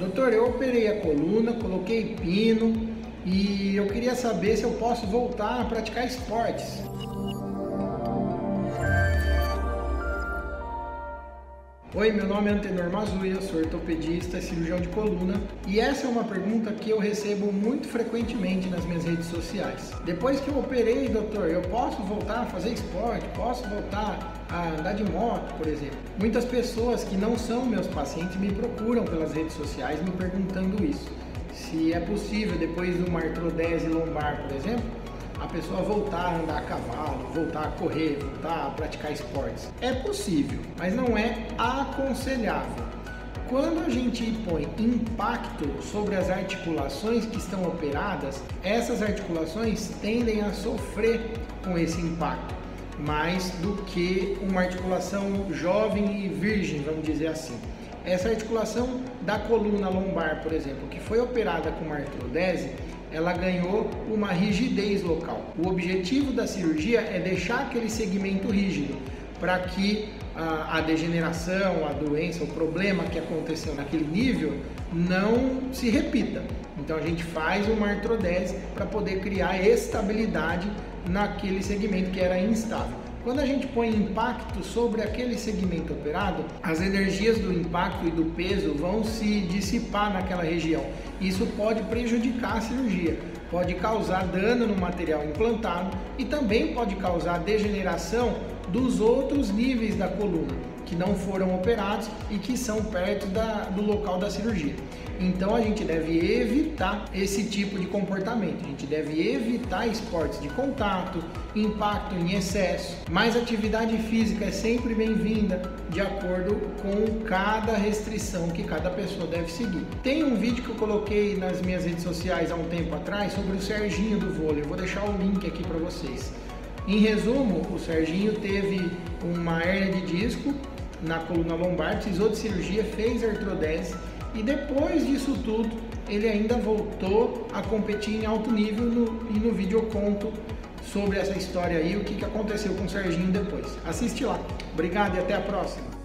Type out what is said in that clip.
Doutor, eu operei a coluna, coloquei pino e eu queria saber se eu posso voltar a praticar esportes. Oi, meu nome é Antenor Mazuia, sou ortopedista e cirurgião de coluna e essa é uma pergunta que eu recebo muito frequentemente nas minhas redes sociais. Depois que eu operei, doutor, eu posso voltar a fazer esporte? Posso voltar a andar de moto, por exemplo? Muitas pessoas que não são meus pacientes me procuram pelas redes sociais me perguntando isso. Se é possível, depois de uma artrodese lombar, por exemplo, a pessoa voltar a andar a cavalo, voltar a correr, voltar a praticar esportes. É possível, mas não é aconselhável. Quando a gente põe impacto sobre as articulações que estão operadas, essas articulações tendem a sofrer com esse impacto, mais do que uma articulação jovem e virgem, vamos dizer assim. Essa articulação da coluna lombar, por exemplo, que foi operada com uma artrodese, ela ganhou uma rigidez local. O objetivo da cirurgia é deixar aquele segmento rígido para que a, a, degeneração, a doença, o problema que aconteceu naquele nível não se repita. Então a gente faz uma artrodese para poder criar estabilidade naquele segmento que era instável. Quando a gente põe impacto sobre aquele segmento operado, as energias do impacto e do peso vão se dissipar naquela região. Isso pode prejudicar a cirurgia, pode causar dano no material implantado e também pode causar degeneração dos outros níveis da coluna que não foram operados e que são perto da, do local da cirurgia. Então a gente deve evitar esse tipo de comportamento. A gente deve evitar esportes de contato, impacto em excesso. Mas atividade física é sempre bem-vinda de acordo com cada restrição que cada pessoa deve seguir. Tem um vídeo que eu coloquei nas minhas redes sociais há um tempo atrás sobre o Serginho do vôlei. Eu vou deixar o link aqui para vocês. Em resumo, o Serginho teve uma hernia de disco na coluna lombar, precisou de cirurgia, fez artrodese e depois disso tudo, ele ainda voltou a competir em alto nível no, e no vídeo eu conto sobre essa história aí, o que, que aconteceu com o Serginho depois. Assiste lá. Obrigado e até a próxima.